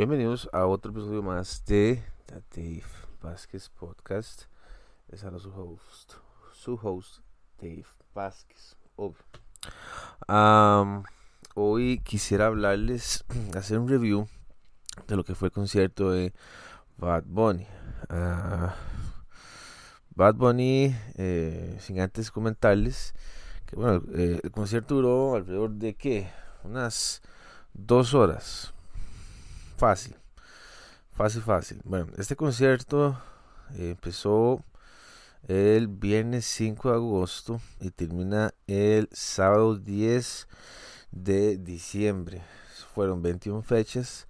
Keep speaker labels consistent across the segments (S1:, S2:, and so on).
S1: Bienvenidos a otro episodio más de The Dave Vázquez Podcast. Es ahora su host, su host, Dave Vázquez. hoy quisiera hablarles, hacer un review de lo que fue el concierto de Bad Bunny. Ah, Bad Bunny, eh, sin antes comentarles que bueno, eh, el concierto duró alrededor de qué? Unas dos horas fácil. Fácil, fácil. Bueno, este concierto eh, empezó el viernes 5 de agosto y termina el sábado 10 de diciembre. Fueron 21 fechas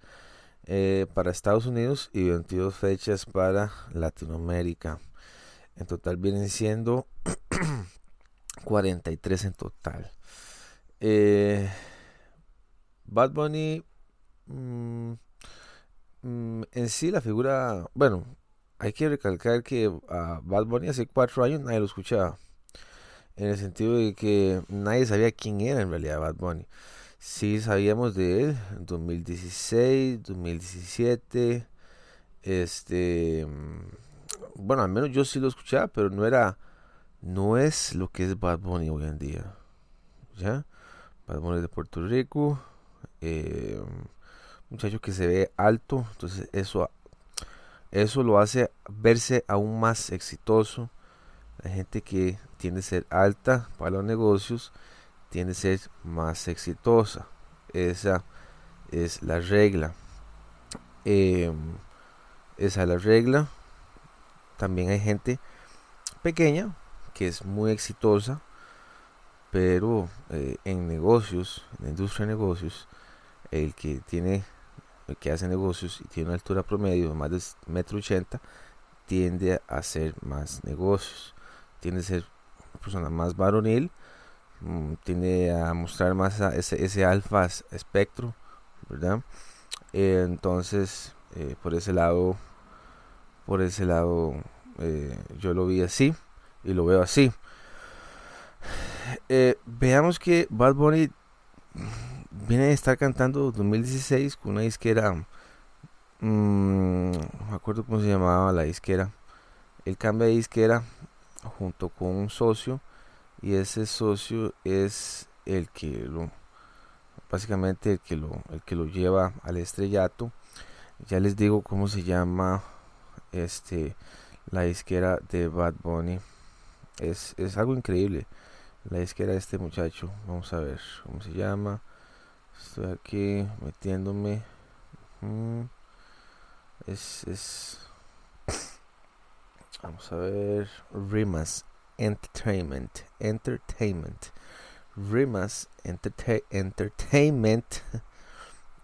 S1: eh, para Estados Unidos y 22 fechas para Latinoamérica. En total vienen siendo 43 en total. Eh, Bad Bunny mm, Mm, en sí la figura, bueno, hay que recalcar que a Bad Bunny hace cuatro años nadie lo escuchaba. En el sentido de que nadie sabía quién era en realidad Bad Bunny. Sí sabíamos de él en 2016, 2017. Este, mm, bueno, al menos yo sí lo escuchaba, pero no era, no es lo que es Bad Bunny hoy en día. ¿Ya? Bad Bunny de Puerto Rico. Eh, muchacho que se ve alto, entonces eso, eso lo hace verse aún más exitoso. La gente que tiende a ser alta para los negocios tiende a ser más exitosa. Esa es la regla. Em, esa es la regla. También hay gente pequeña que es muy exitosa, pero eh, en negocios, en la industria de negocios, el que tiene que hace negocios y tiene una altura promedio de más de metro ochenta tiende a hacer más negocios. Tiende a ser una persona más varonil mm, tiende a mostrar más ese, ese alfa espectro verdad eh, entonces eh, por ese lado por ese lado eh, yo lo vi así y lo veo así. Veamos que Bad Bunny viene de estar cantando 2016 con una disquera. Mmm, no me acuerdo cómo se llamaba la disquera. Él cambia de disquera junto con un socio. Y ese socio es el que lo. Básicamente el que lo, el que lo lleva al estrellato. Ya les digo cómo se llama este la disquera de Bad Bunny. Es, es algo increíble. La disquera de este muchacho. Vamos a ver cómo se llama. Estoy aquí metiéndome. Mm. Es, es. Vamos a ver. Rimas Entertainment. Entertainment. Rimas Entertainment.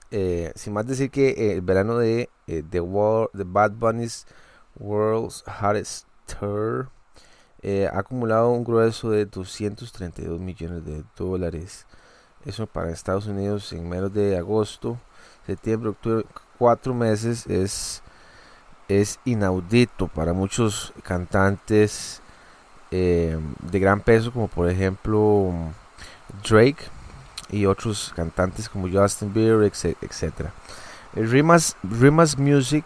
S1: Eh, sin más decir que eh, el verano de eh, The, World, The Bad Bunny's World's Hottest Tour ha acumulado un grueso de 232 millones de dólares. Eso para Estados Unidos en menos de agosto, septiembre, octubre, cuatro meses es, es inaudito para muchos cantantes eh, de gran peso, como por ejemplo Drake y otros cantantes como Justin Bieber, etc. El Rimas, Rimas Music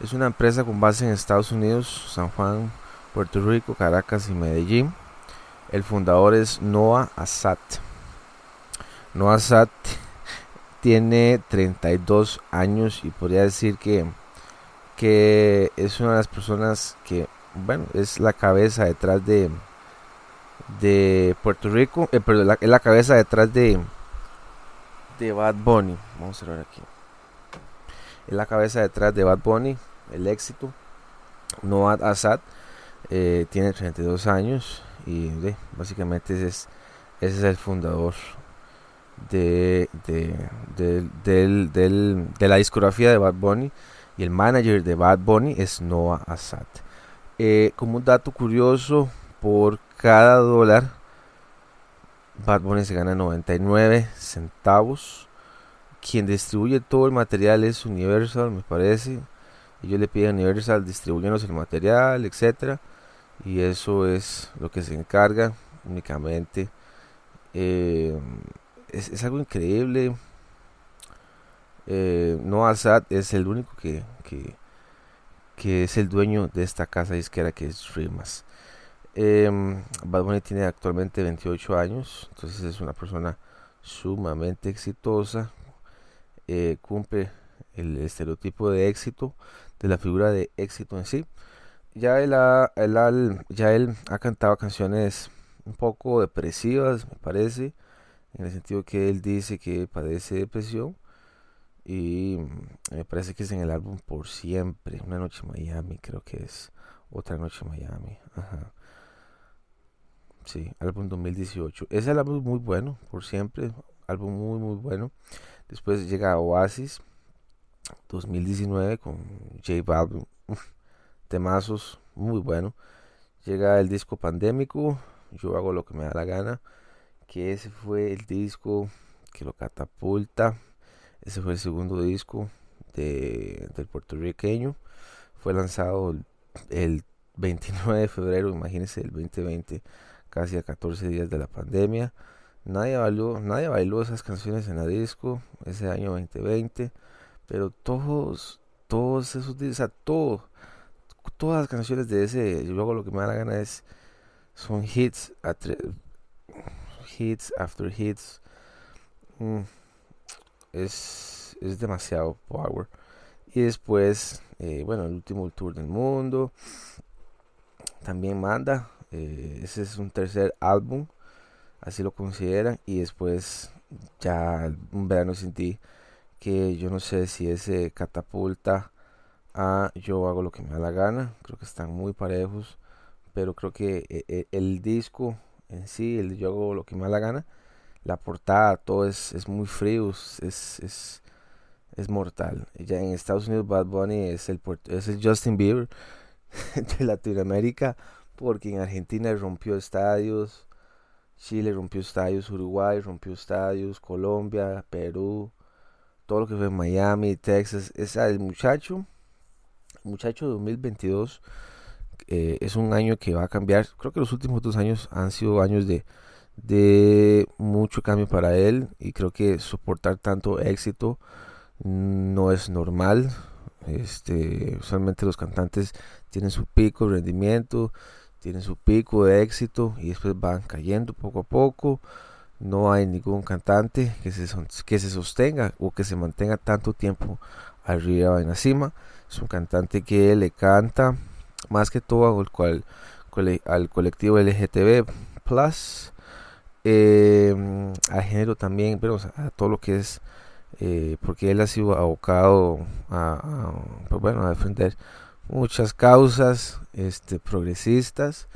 S1: es una empresa con base en Estados Unidos, San Juan, Puerto Rico, Caracas y Medellín. El fundador es Noah Assad. Noah Sad tiene 32 años y podría decir que, que es una de las personas que, bueno, es la cabeza detrás de, de Puerto Rico, eh, perdón, es la cabeza detrás de, de Bad Bunny. Vamos a ver aquí. Es la cabeza detrás de Bad Bunny, el éxito. Noah Assad eh, tiene 32 años y básicamente ese es el fundador de, de, la discografía de Bad Bunny y el manager de Bad Bunny es Noah Assad. Eh, como un dato curioso, por cada dólar Bad Bunny se gana 99 centavos. Quien distribuye todo el material es Universal, me parece. Ellos le piden a Universal distribuirnos el material, etcétera Y eso es lo que se encarga únicamente. Eh, es, algo increíble. Eh, Noah Sad es el único que, que, que, es el dueño de esta casa disquera que es Rimas. Eh, Bad Bunny tiene actualmente 28 años, entonces es una persona sumamente exitosa, eh, cumple el estereotipo de éxito, de la figura de éxito en sí. Ya él, ha, ya él ha cantado canciones un poco depresivas, me parece, en el sentido que él dice que padece depresión. Y me parece que es en el álbum Por Siempre, Una Noche en Miami, creo que es Otra Noche Miami. Ajá. Sí, álbum 2018. Ese álbum muy bueno, Por Siempre, álbum muy, muy bueno. Después llega Oasis 2019 con J Balvin. temazos, muy bueno. Llega el disco Pandémico, Yo hago lo que me da la gana. Que ese fue el disco que lo catapulta. Ese fue el segundo disco de, del puertorriqueño. Fue lanzado el 29 de febrero, imagínense, el 2020, casi a 14 días de la pandemia. Nadie bailó, nadie bailó esas canciones en la disco ese año 2020, pero todos, todos esos o sea, todo, todas las canciones de ese, luego lo que me da la gana es, son hits, hits after hits. Mm, es, es demasiado power. Y después, eh, bueno, el último tour del mundo. También manda. Eh, ese es un tercer álbum así lo consideran. Y después ya un verano sin ti, que yo no sé si ese catapulta a yo hago lo que me da la gana. Creo que están muy parejos, pero creo que eh, el, disco en sí, el yo lo que me da la gana, la portada, todo es, es muy frío, es, es, es mortal. Ya en Estados Unidos Bad Bunny es el, es el Justin Bieber de Latinoamérica, porque en Argentina rompió estadios, Chile rompió estadios, Uruguay rompió estadios, Colombia, Perú, todo lo que fue Miami, Texas. Es el muchacho, muchacho de 2022 eh, es un año que va a cambiar. Creo que los últimos dos años han sido años de, de mucho cambio para él y creo que soportar tanto éxito no es normal. Este, usualmente los cantantes tienen su pico de rendimiento, tienen su pico de éxito y después van cayendo poco a poco. No hay ningún cantante que se, que se sostenga o que se mantenga tanto tiempo arriba en la cima. Es un cantante que le canta más que todo al, al colectivo LGTB eh, al género también, pero a todo lo que es, eh, porque él ha sido abocado a, pues bueno, a defender muchas causas este, progresistas.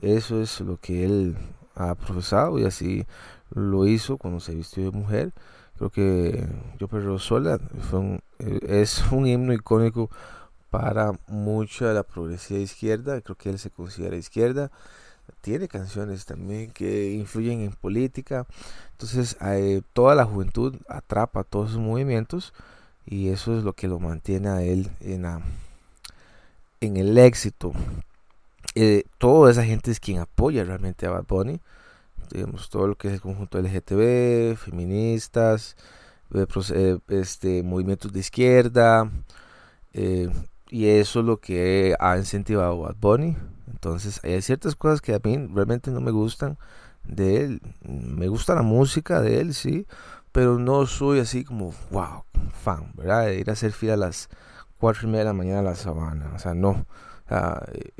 S1: Eso es lo que él ha profesado y así lo hizo cuando se vistió de mujer. Creo que Yo Perro Sola fue eh, es un himno icónico para mucha la progresiva izquierda. Creo que él se considera izquierda. Tiene canciones también que influyen en política. Entonces, eh, toda la juventud atrapa todos sus movimientos y eso es lo que lo mantiene a él en en el éxito. Eh, toda esa gente es quien apoya realmente a Bad Bunny. Digamos, todo lo que es el conjunto LGTB, feministas, eh, eh, este, movimientos de izquierda. Y eso es lo que ha incentivado a Bad Bunny. Entonces, hay ciertas cosas que a mí realmente no me gustan de él. Me gusta la música de él, sí, pero no soy así como, wow, fan, ¿verdad? De ir a hacer fila a las cuatro y media de la mañana a la sabana. O sea, no.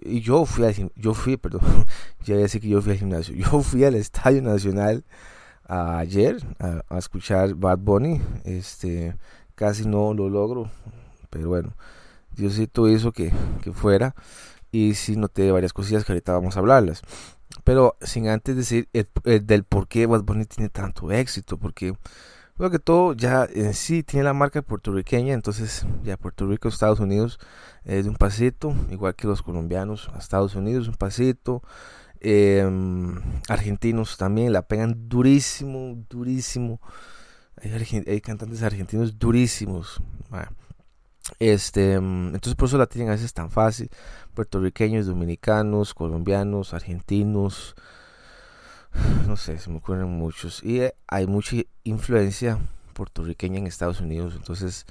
S1: y yo fui al yo fui, perdón, ya decir que yo fui al gimnasio. Yo fui al Estadio Nacional ayer a, escuchar Bad Bunny. Este, casi no lo logro, pero bueno, Diosito hizo que, que fuera. Y sí noté varias cosillas que ahorita vamos a hablarlas. Pero sin antes decir del por qué Bad Bunny tiene tanto éxito, porque Luego que todo ya en sí tiene la marca puertorriqueña, entonces ya Puerto Rico, Estados Unidos es un pasito, igual que los colombianos Estados Unidos un pasito. Em, argentinos también la pegan durísimo, durísimo. Hay, cantantes argentinos durísimos. Este, entonces por eso la tienen a veces tan fácil. Puertorriqueños, dominicanos, colombianos, argentinos, no sé, se me ocurren muchos. Y eh, hay mucha influencia puertorriqueña en Estados Unidos. Entonces,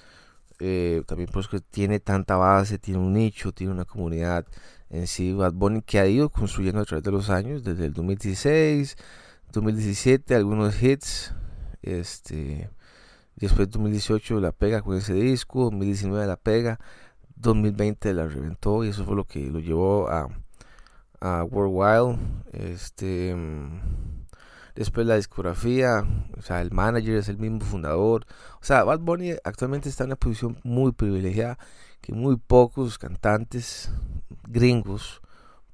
S1: eh, también por que tiene tanta base, tiene un nicho, tiene una comunidad en sí. Bad Bunny que ha ido construyendo a través de los años, desde el 2016, 2017, algunos hits. Este, después 2018 la pega con ese disco, 2019 la pega, 2020 la reventó y eso fue lo que lo llevó a, a World. Este Después la discografía, o sea, el manager es el mismo fundador. O sea, Bad Bunny actualmente está en una posición muy privilegiada que muy pocos cantantes gringos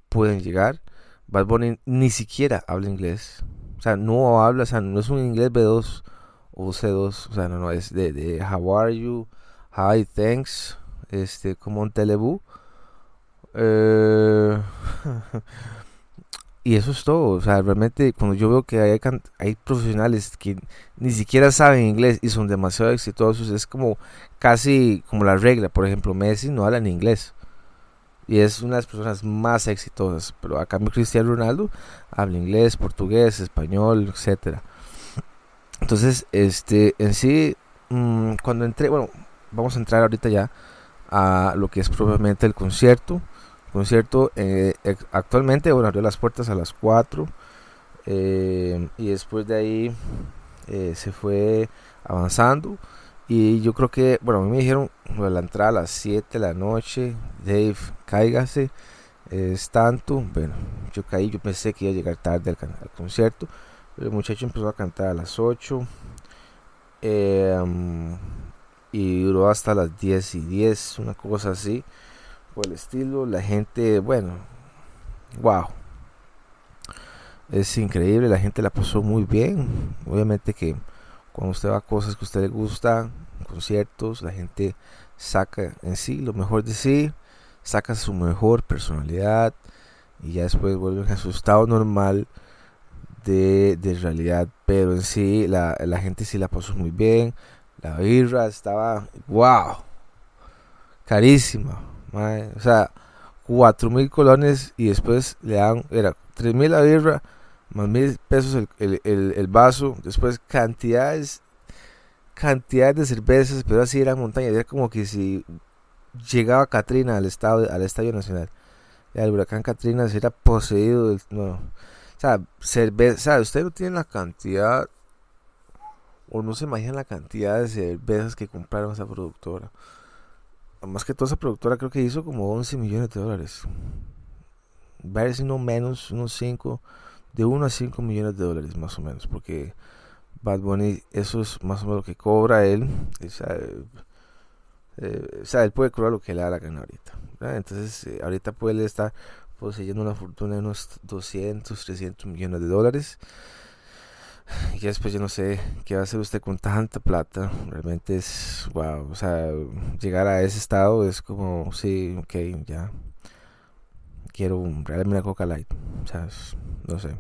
S1: pueden llegar. Bad Bunny ni siquiera habla inglés. O sea, no habla, o sea, no es un inglés B2 o C2. O sea, no, no, es de, de How are you? Hi, thanks. Este, como un telebu. Eh, Y eso es todo. O sea, realmente cuando yo veo que hay, hay profesionales que ni siquiera saben inglés y son demasiado exitosos, es como casi como la regla. Por ejemplo, Messi no habla en inglés. Y es una de las personas más exitosas. Pero acá mi Cristiano Ronaldo habla inglés, portugués, español, etcétera. Entonces, este, en sí, mm, cuando entré, bueno, vamos a entrar ahorita ya a lo que es probablemente el concierto. Concierto eh, actualmente bueno abrió las puertas a las 4 eh, y después de ahí eh, se fue avanzando. Y yo creo que bueno a mí me dijeron la entrada a las 7 de la noche Dave cáigase es tanto. Bueno yo caí yo pensé que iba a llegar tarde al, concierto el muchacho empezó a cantar a las 8 y duró hasta las 10 y 10 una cosa así el estilo. La gente, bueno, wow. Es increíble, la gente la pasó muy bien. Obviamente que cuando usted va a cosas que a usted le gusta, conciertos, la gente saca en sí lo mejor de sí, saca su mejor personalidad y ya después vuelven a su estado normal de, de realidad. Pero en sí la, la gente sí la pasó muy bien. La birra estaba, wow, carísima o sea, cuatro mil colones y después le dan, era tres mil la birra, más mil pesos el, el, vaso, después cantidades, cantidades de cervezas, pero así era montaña, era como que si llegaba Katrina al estado, al Estadio Nacional, el huracán Katrina se era poseído, no, o sea, cerveza, usted no tiene la cantidad, o no se imagina la cantidad de cervezas que compraron esa productora más que toda esa productora creo que hizo como 11 millones de dólares. Va a no menos, unos 5, de 1 a 5 millones de dólares más o menos, porque Bad Bunny, eso es más o menos lo que cobra él. O sea, eh, o sea él puede cobrar lo que le da la gana ahorita. Entonces, eh, ahorita puede estar poseyendo una fortuna de unos 200, 300 millones de dólares. Y después yo no sé qué va a hacer usted con tanta plata. Realmente es, wow, o sea, llegar a ese estado es como, sí, ok, ya. Quiero realmente una Coca Light. O sea, no sé.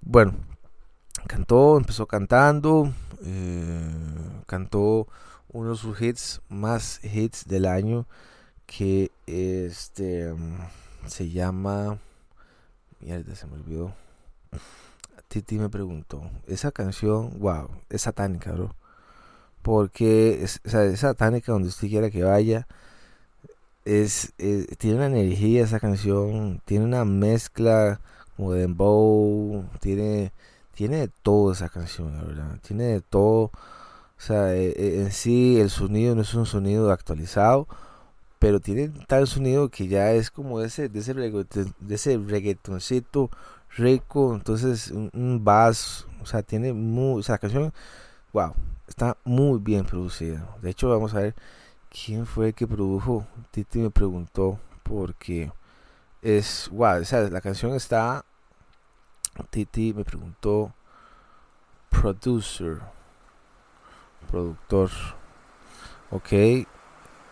S1: Bueno, cantó, empezó cantando. Eh, cantó uno de sus hits, más hits del año. Que este se llama. Mierda, se me olvidó. Titi me preguntó, esa canción, wow, es satánica, bro. Porque es, satánica donde usted quiera que vaya. Es, tiene una energía esa canción, tiene una mezcla como de dembow, tiene, tiene de todo esa canción, la verdad. Tiene de todo. O sea, e, e, en sí el sonido no es un sonido actualizado, pero tiene tal sonido que ya es como ese, ese, de ese reggaetoncito rico, entonces un, bass, o sea, tiene muy, o sea, la canción, wow, está muy bien producida. De hecho, vamos a ver quién fue el que produjo. Titi me preguntó porque es, wow, o sea, la canción está, Titi me preguntó, producer, productor, ok,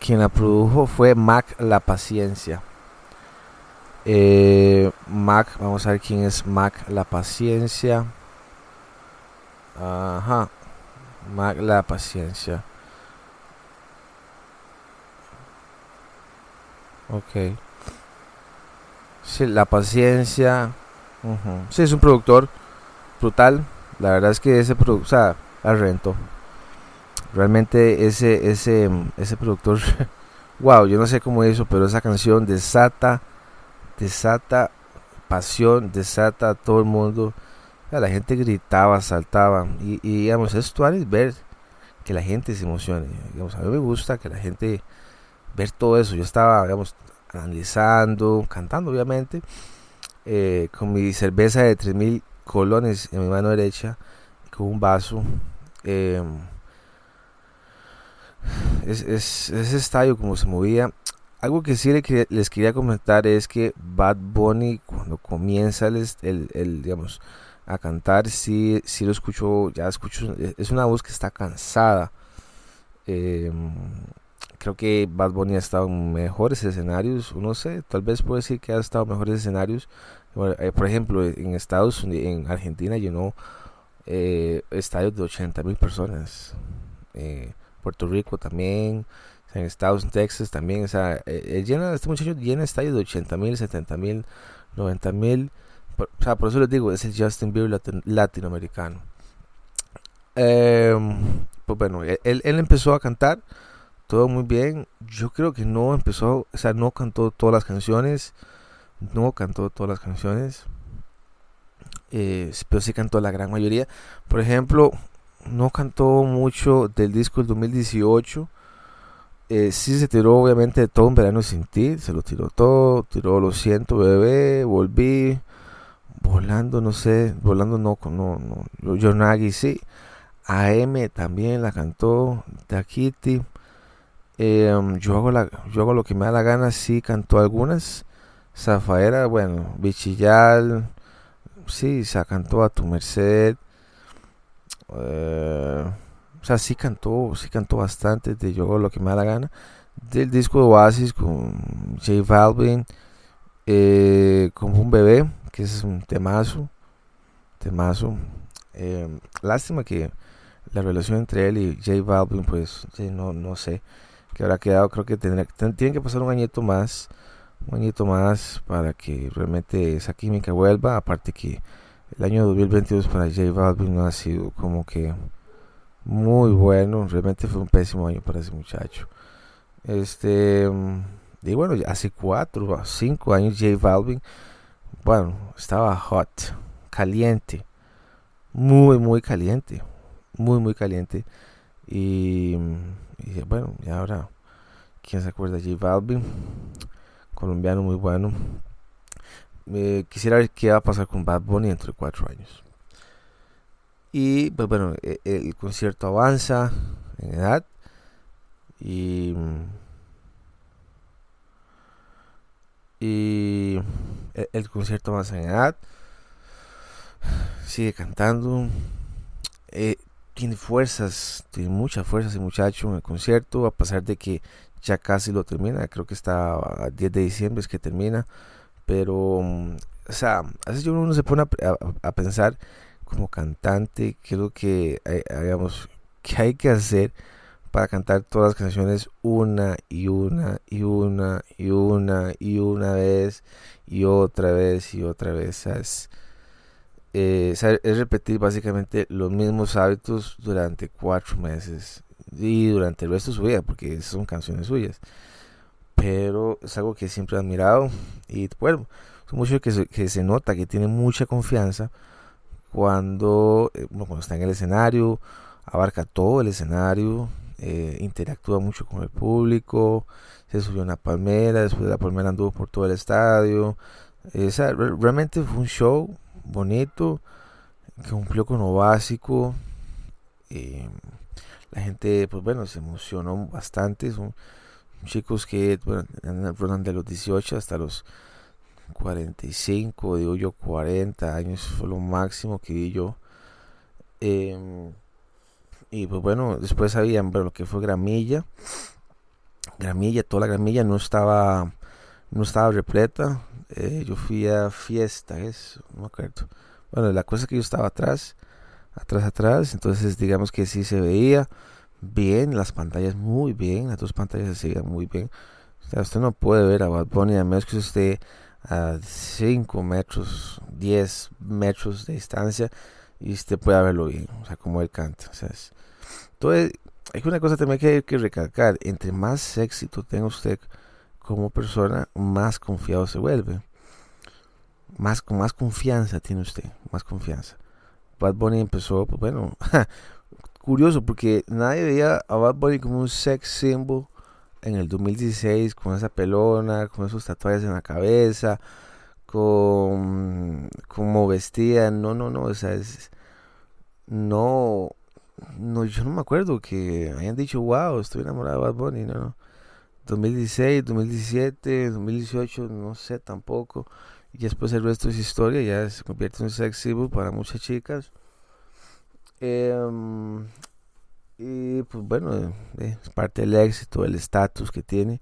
S1: quien la produjo fue Mac La Paciencia. Eh, Mac, vamos a ver quién es Mac La Paciencia. Ajá. Mac La Paciencia. Ok. Sí, La Paciencia. Sí, es un productor brutal. La verdad es que ese producto, o sea, la rento. Realmente ese, ese, ese productor, wow, yo no sé cómo hizo, pero esa canción desata, desata pasión, desata a todo el mundo. La gente gritaba, saltaba. Y, y digamos, es ver que la gente se emocione. Digamos, a mí me gusta que la gente ver todo eso. Yo estaba, digamos, analizando, cantando obviamente, eh, con mi cerveza de 3000 colones en mi mano derecha, con un vaso. Eh, es, ese estadio como se movía. Algo que sí les quería comentar es que Bad Bunny cuando comienza el, el, digamos, a cantar, sí, sí lo escucho, ya escucho, es una voz que está cansada. Eh, creo que Bad Bunny ha estado en mejores escenarios, no sé, tal vez puedo decir que ha estado en mejores escenarios. Eh, por ejemplo, en Estados Unidos, en Argentina llenó eh, estadios de 80 mil personas. Eh, Puerto Rico también, en Estados Unidos, Texas también, o sea, llena, este muchacho llena estadios de 80 mil, 70 mil, 90 mil. O sea, por eso les digo, es el Justin Bieber latinoamericano. Em, pues bueno, él, él empezó a cantar todo muy bien. Yo creo que no empezó, o sea, no cantó todas las canciones. No cantó todas las canciones. Eh, pero sí cantó la gran mayoría. Por ejemplo, no cantó mucho del disco del 2018. Eh, sí se tiró obviamente todo un verano sin ti. Se lo tiró todo. Tiró Lo siento, bebé. Volví. Volando, no sé. Volando no. no, no Yornagi sí. AM también la cantó. Da Kitty. Em, yo, hago yo hago lo que me da la gana, sí cantó algunas. Zafaera, bueno, Bichillal, sí, se cantó a tu merced. Eh, o sea, sí cantó, sí cantó bastante de Yo lo que me da la gana. Del disco de Oasis con J Balvin, eh, como un bebé, que es un temazo, temazo. Em, lástima que la relación entre él y J Balvin, pues, no, no sé que habrá quedado, creo que tendrá, tienen que pasar un añito más, un añito más para que realmente esa química vuelva, aparte que el año 2022 para J Balvin no ha sido como que muy bueno, realmente fue un pésimo año para ese muchacho. Este, y bueno, hace cuatro o cinco años J Balvin, bueno, estaba hot, caliente, muy, muy caliente, muy, muy caliente. Y y bueno, y ahora, ¿quién se acuerda? J Balvin, colombiano muy bueno. Quisiera ver qué va a pasar con Bad Bunny dentro de cuatro años. Y pues bueno, e, el, concierto avanza en edad. Y, y el, el concierto avanza en edad. Sigue cantando. Eh, tiene fuerzas, tiene muchas fuerzas el muchacho en el concierto, a pesar de que ya casi lo termina, creo que está a 10 de diciembre es que termina, pero, o sea, a veces uno se pone a, pensar como cantante, qué es lo que, hagamos, qué hay que hacer para cantar todas las canciones una y una y una y una y una vez y otra vez y otra vez, ¿sabes? Eh, es repetir básicamente los mismos hábitos durante cuatro meses y durante el resto de su vida, porque son canciones suyas. Pero es algo que siempre he admirado y bueno, es mucho que se, que se nota que tiene mucha confianza cuando, eh, cuando está en el escenario, abarca todo el escenario, eh, interactúa mucho con el público, se subió a una palmera, después de la palmera anduvo por todo el estadio. realmente fue un show bonito, que cumplió con lo básico. Eh, la gente, pues bueno, se emocionó bastante. Chicos que bueno, de los 18 hasta los 45, digo yo 40 años, fue lo máximo que vi yo. Em, y pues bueno, después habían lo que fue Gramilla. Gramilla, toda la Gramilla no estaba no estaba repleta, eh, yo fui a fiesta, eso, no me acuerdo. Bueno, la cosa es que yo estaba atrás, atrás, atrás, entonces digamos que sí se veía bien, las pantallas muy bien, las dos pantallas se veían muy bien. O sea, usted no puede ver a Bad Bunny a menos que usted a 5 metros, 10 metros de distancia y usted pueda verlo bien, o sea, como él canta. Entonces, hay una cosa también que hay que recalcar. Entre más éxito tenga usted como persona, más confiado se vuelve. Más, con más confianza tiene usted, más confianza. Bad Bunny empezó, pues bueno, curioso porque nadie veía a Bad Bunny como un sex symbol en el 2016 con esa pelona, con esos tatuajes en la cabeza, con como vestía, no, no, no, o sea, es, no, no, yo no me acuerdo que hayan dicho, wow, estoy enamorado de Bad Bunny, no, no. 2016, 2017, 2018, no sé tampoco. Y después el resto es historia, ya se convierte en un sex symbol para muchas chicas. Em, y pues bueno, eh, es parte del éxito, el estatus que tiene.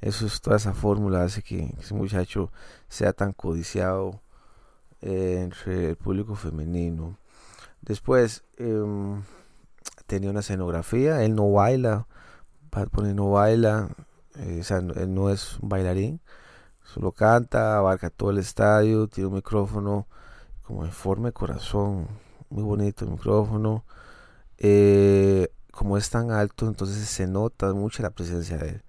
S1: Eso es toda esa fórmula hace que, ese muchacho sea tan codiciado eh, entre el público femenino. Después em, tenía una escenografía, él no baila, Bad no baila, eh, o sea, él no es un bailarín, solo canta, abarca todo el estadio, tiene un micrófono como en forma de corazón, muy bonito el micrófono. Eh, como es tan alto, entonces se nota mucho la presencia de él.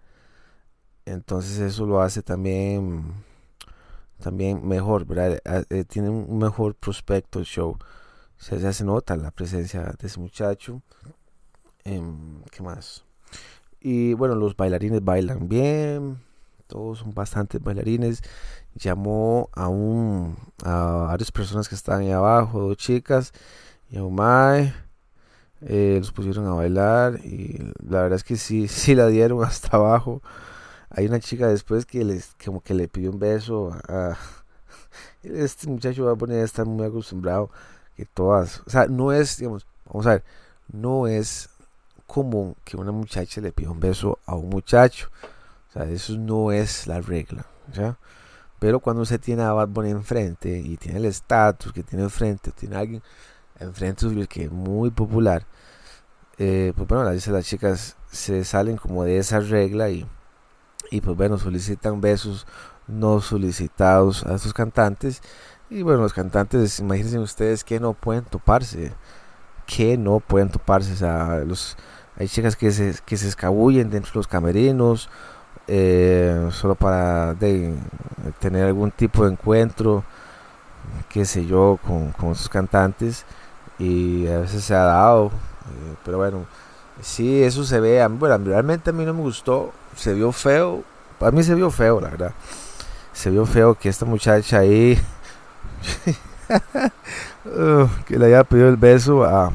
S1: Entonces eso lo hace también también mejor, ¿verdad? Eh, tiene un mejor prospecto el show. Se, ya se nota la presencia de ese muchacho. Em, ¿Qué más? Y bueno, los bailarines bailan bien. Todos son bastantes bailarines. Llamó a un a varias personas que estaban ahí abajo, dos chicas y a un mae. Eh, los pusieron a bailar y la verdad es que sí, sí la dieron hasta abajo. Hay una chica después que les como que le pidió un beso a, este muchacho va a poner estar muy acostumbrado que todas, o sea, no es, digamos, vamos a ver, no es común que una muchacha le pida un beso a un muchacho. O sea, eso no es la regla, ¿ya? Pero cuando usted tiene a Bad Bunny enfrente y tiene el estatus que tiene enfrente, tiene a alguien enfrente que es muy popular, eh, pues bueno, las, las chicas se salen como de esa regla y, y pues bueno, solicitan besos no solicitados a estos cantantes. Y bueno, los cantantes, imagínense ustedes que no pueden toparse, que no pueden toparse, o sea, los hay chicas que se, que se escabullen dentro de los camerinos eh, solo para tener algún tipo de encuentro, qué sé yo, con, con sus cantantes. Y a veces se ha dado, eh, pero bueno, sí, eso se ve. Bueno, realmente a mí no me gustó, se vio feo. Para mí se vio feo, la verdad. Se vio feo que esta muchacha ahí, uh, que le haya pedido el beso a,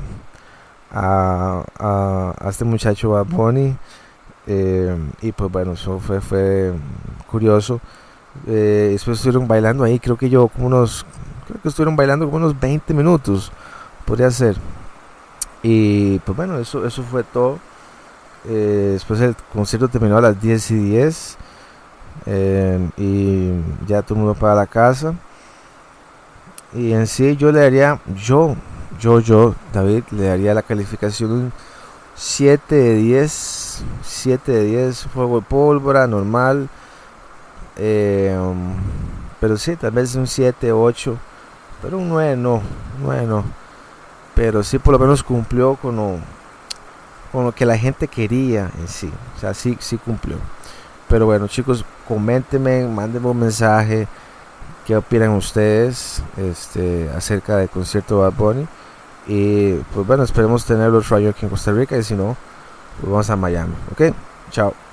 S1: a, a, este muchacho Bad Bunny. Eh, y pues bueno, eso fue, fue curioso. Eh, después estuvieron bailando ahí, creo que yo como unos, creo que estuvieron bailando unos 20 minutos, podría ser. Y pues bueno, eso, eso fue todo. Eh, después el concierto terminó a las 10 y 10. y ya todo el mundo para la casa. Y en sí yo le daría, yo yo, yo, David, le daría la calificación 7 de 10. 7 de 10, fuego de pólvora, normal. Eh, pero sí, tal vez un 7, 8. Pero un 9 no, 9 no. Pero sí, por lo menos cumplió con lo, con lo que la gente quería en sí. O sea, sí, sí cumplió. Pero bueno, chicos, coméntenme, mándenme un mensaje. ¿Qué opinan ustedes este, acerca del concierto de Bad Bunny? Y pues bueno, esperemos tenerlo otro año aquí en Costa Rica y si no, pues vamos a Miami. ¿Ok? Chao.